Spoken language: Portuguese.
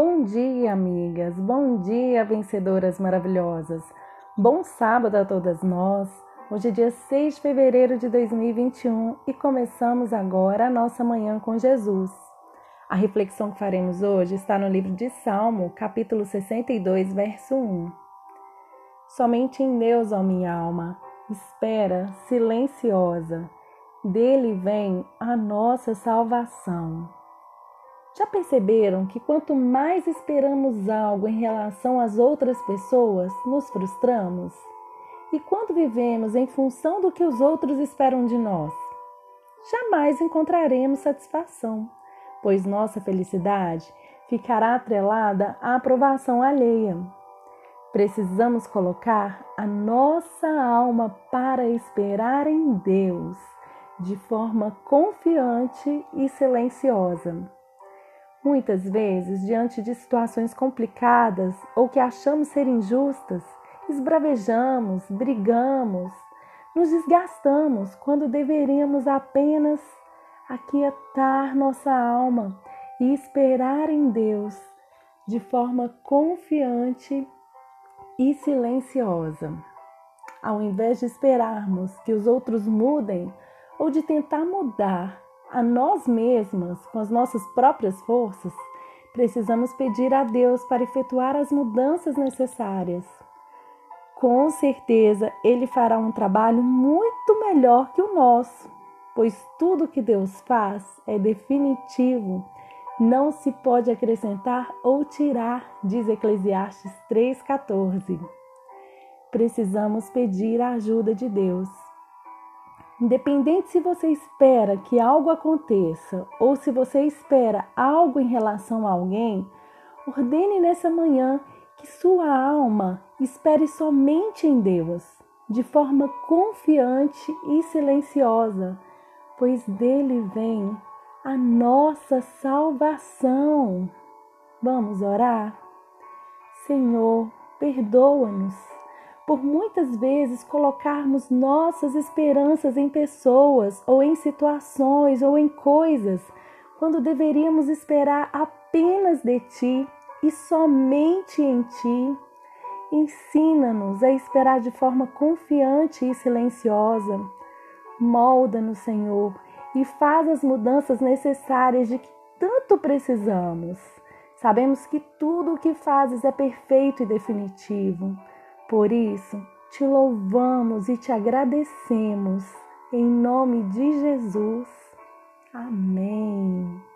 Bom dia, amigas. Bom dia, vencedoras maravilhosas. Bom sábado a todas nós. Hoje é dia 6 de fevereiro de 2021 e começamos agora a nossa manhã com Jesus. A reflexão que faremos hoje está no livro de Salmo, capítulo 62, verso 1. Somente em Deus, ó minha alma, espera silenciosa. Dele vem a nossa salvação. Já perceberam que quanto mais esperamos algo em relação às outras pessoas, nos frustramos? E quando vivemos em função do que os outros esperam de nós, jamais encontraremos satisfação, pois nossa felicidade ficará atrelada à aprovação alheia. Precisamos colocar a nossa alma para esperar em Deus de forma confiante e silenciosa. Muitas vezes, diante de situações complicadas ou que achamos ser injustas, esbravejamos, brigamos, nos desgastamos quando deveríamos apenas aquietar nossa alma e esperar em Deus de forma confiante e silenciosa. Ao invés de esperarmos que os outros mudem ou de tentar mudar a nós mesmas com as nossas próprias forças, precisamos pedir a Deus para efetuar as mudanças necessárias. Com certeza, Ele fará um trabalho muito melhor que o nosso, pois tudo que Deus faz é definitivo, não se pode acrescentar ou tirar, diz Eclesiastes 3,14. Precisamos pedir a ajuda de Deus. Independente se você espera que algo aconteça ou se você espera algo em relação a alguém, ordene nessa manhã que sua alma espere somente em Deus, de forma confiante e silenciosa, pois dele vem a nossa salvação. Vamos orar? Senhor, perdoa-nos por muitas vezes colocarmos nossas esperanças em pessoas ou em situações ou em coisas, quando deveríamos esperar apenas de Ti e somente em Ti. Ensina-nos a esperar de forma confiante e silenciosa. Molda-nos, Senhor, e faz as mudanças necessárias de que tanto precisamos. Sabemos que tudo o que fazes é perfeito e definitivo. Por isso, te louvamos e te agradecemos. Em nome de Jesus. Amém.